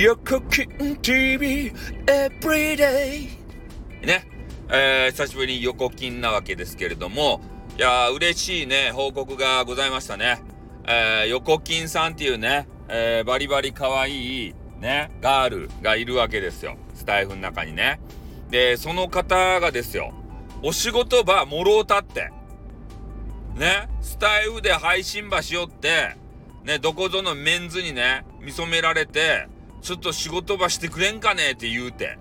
横金 TV Everyday ね、えー、久しぶりに横金なわけですけれども、いやー、嬉しいね、報告がございましたね。えー、横金さんっていうね、えー、バリバリ可愛いね、ガールがいるわけですよ。スタイフの中にね。で、その方がですよ、お仕事場もろうたって、ね、スタイフで配信場しよって、ね、どこぞのメンズにね、見初められて、ちょっと仕事場してくれんかねって言うて。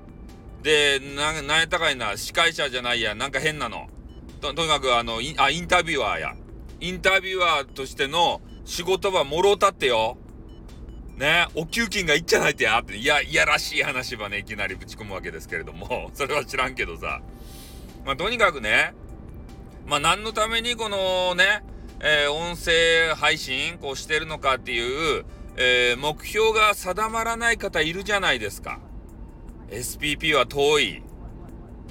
で、な、なんやたかいな、司会者じゃないや、なんか変なの。と、とにかくあの、あ、インタビュアーや。インタビュアーとしての仕事場もろうたってよ。ね、お給金がいっちゃないってやって、いや、いやらしい話はね、いきなりぶち込むわけですけれども、それは知らんけどさ。まあ、とにかくね、まあ、何のためにこのね、えー、音声配信こうしてるのかっていう、えー、目標が定まらない方いるじゃないですか。SPP は遠い。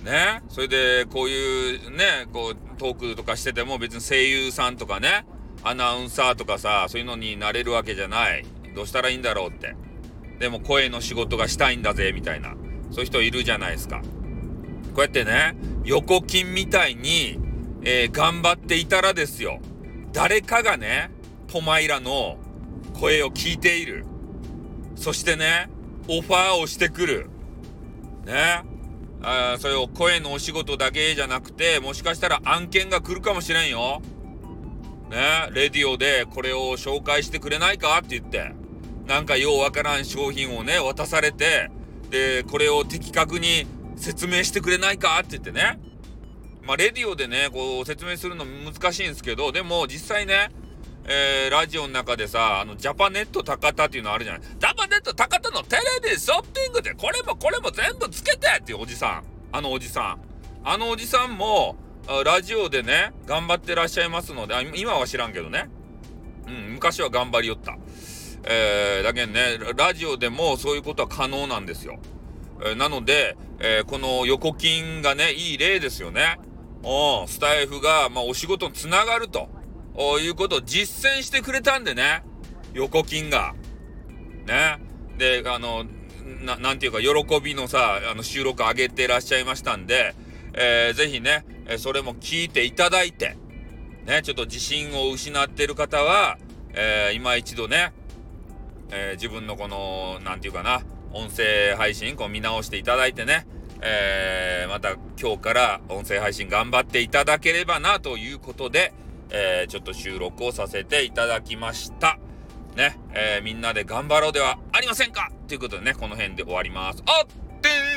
ね。それで、こういうね、こう、トークとかしてても別に声優さんとかね、アナウンサーとかさ、そういうのになれるわけじゃない。どうしたらいいんだろうって。でも声の仕事がしたいんだぜ、みたいな。そういう人いるじゃないですか。こうやってね、横金みたいに、えー、頑張っていたらですよ。誰かがね、トマイラの声を聞いている。そしてね、オファーをしてくる。ね。あそれを声のお仕事だけじゃなくて、もしかしたら案件が来るかもしれんよ。ね。レディオでこれを紹介してくれないか？って言って。なんかようわからん商品をね、渡されて、で、これを的確に説明してくれないか？って言ってね。まあ、レディオでね、こう説明するの難しいんですけど、でも実際ね、えー、ラジオの中でさ、あの、ジャパネット高田っていうのあるじゃない。ジャパネット高田のテレビショッピングでこれもこれも全部つけてっていうおじさん。あのおじさん。あのおじさんも、ラジオでね、頑張ってらっしゃいますので、今は知らんけどね。うん、昔は頑張りよった。えー、だけどね、ラジオでもそういうことは可能なんですよ。えー、なので、えー、この横金がね、いい例ですよね。おスタイフが、まあ、お仕事につながるということを実践してくれたんでね、横金が。ね。で、あの、ななんていうか、喜びのさ、あの、収録上げてらっしゃいましたんで、えー、ぜひね、それも聞いていただいて、ね、ちょっと自信を失ってる方は、えー、今一度ね、えー、自分のこの、なんていうかな、音声配信、こう見直していただいてね、えー、また今日から音声配信頑張っていただければなということで、えー、ちょっと収録をさせていただきました。ね、えー、みんなで頑張ろうではありませんかということでね、この辺で終わります。あってー